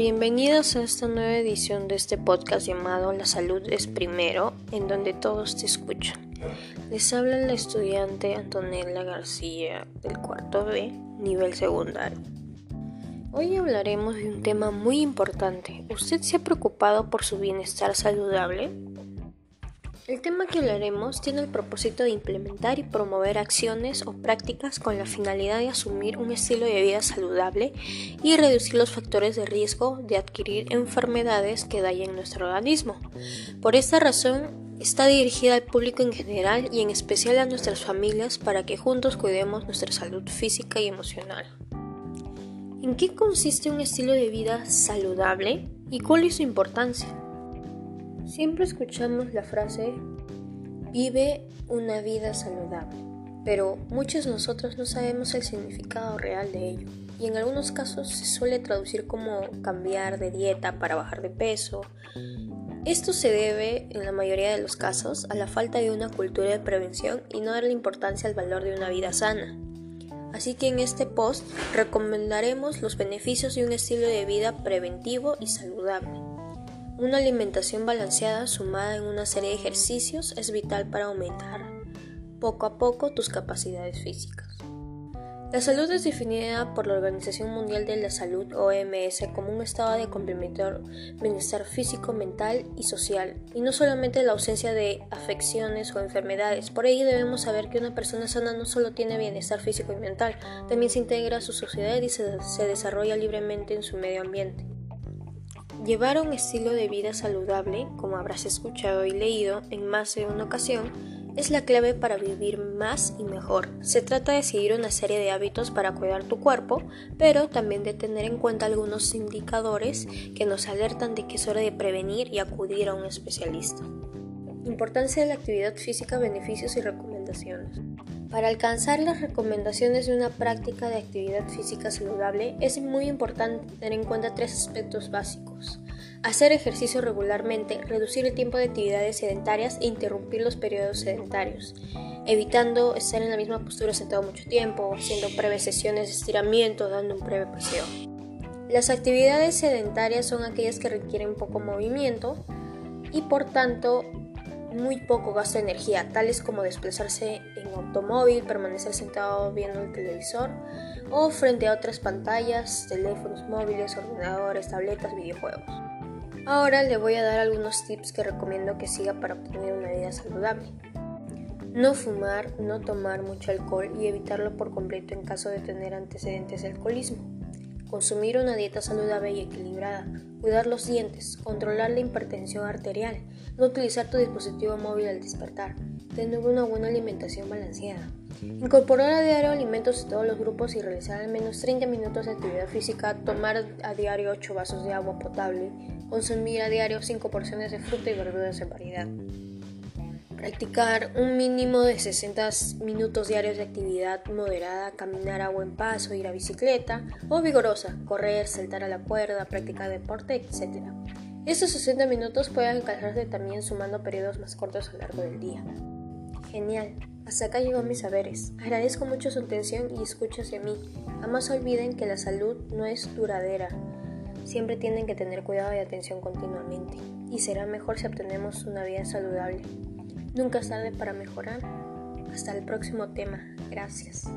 Bienvenidos a esta nueva edición de este podcast llamado La salud es primero, en donde todos te escuchan. Les habla la estudiante Antonella García del cuarto B, nivel secundario. Hoy hablaremos de un tema muy importante. ¿Usted se ha preocupado por su bienestar saludable? El tema que hablaremos tiene el propósito de implementar y promover acciones o prácticas con la finalidad de asumir un estilo de vida saludable y reducir los factores de riesgo de adquirir enfermedades que dañen nuestro organismo. Por esta razón, está dirigida al público en general y en especial a nuestras familias para que juntos cuidemos nuestra salud física y emocional. ¿En qué consiste un estilo de vida saludable y cuál es su importancia? Siempre escuchamos la frase vive una vida saludable, pero muchos de nosotros no sabemos el significado real de ello y en algunos casos se suele traducir como cambiar de dieta para bajar de peso. Esto se debe, en la mayoría de los casos, a la falta de una cultura de prevención y no darle importancia al valor de una vida sana. Así que en este post recomendaremos los beneficios de un estilo de vida preventivo y saludable. Una alimentación balanceada sumada en una serie de ejercicios es vital para aumentar poco a poco tus capacidades físicas. La salud es definida por la Organización Mundial de la Salud OMS como un estado de complementar bienestar físico, mental y social, y no solamente la ausencia de afecciones o enfermedades. Por ello debemos saber que una persona sana no solo tiene bienestar físico y mental, también se integra a su sociedad y se, se desarrolla libremente en su medio ambiente. Llevar un estilo de vida saludable, como habrás escuchado y leído en más de una ocasión, es la clave para vivir más y mejor. Se trata de seguir una serie de hábitos para cuidar tu cuerpo, pero también de tener en cuenta algunos indicadores que nos alertan de que es hora de prevenir y acudir a un especialista. Importancia de la actividad física, beneficios y recomendaciones. Para alcanzar las recomendaciones de una práctica de actividad física saludable es muy importante tener en cuenta tres aspectos básicos. Hacer ejercicio regularmente, reducir el tiempo de actividades sedentarias e interrumpir los periodos sedentarios, evitando estar en la misma postura sentado mucho tiempo, haciendo breves sesiones de estiramiento, dando un breve paseo. Las actividades sedentarias son aquellas que requieren poco movimiento y por tanto muy poco gasto de energía, tales como desplazarse en automóvil, permanecer sentado viendo el televisor o frente a otras pantallas, teléfonos móviles, ordenadores, tabletas, videojuegos. Ahora le voy a dar algunos tips que recomiendo que siga para obtener una vida saludable. No fumar, no tomar mucho alcohol y evitarlo por completo en caso de tener antecedentes de alcoholismo consumir una dieta saludable y equilibrada, cuidar los dientes, controlar la hipertensión arterial, no utilizar tu dispositivo móvil al despertar, tener una buena alimentación balanceada, incorporar a diario alimentos de todos los grupos y realizar al menos 30 minutos de actividad física, tomar a diario 8 vasos de agua potable, consumir a diario 5 porciones de fruta y verduras en variedad. Practicar un mínimo de 60 minutos diarios de actividad moderada, caminar a buen paso, ir a bicicleta o vigorosa, correr, saltar a la cuerda, practicar deporte, etc. Estos 60 minutos pueden alcanzarse también sumando periodos más cortos a lo largo del día. Genial, hasta acá llegó mis saberes. Agradezco mucho su atención y escucha hacia mí. Jamás olviden que la salud no es duradera. Siempre tienen que tener cuidado y atención continuamente. Y será mejor si obtenemos una vida saludable. Nunca es para mejorar. Hasta el próximo tema. Gracias.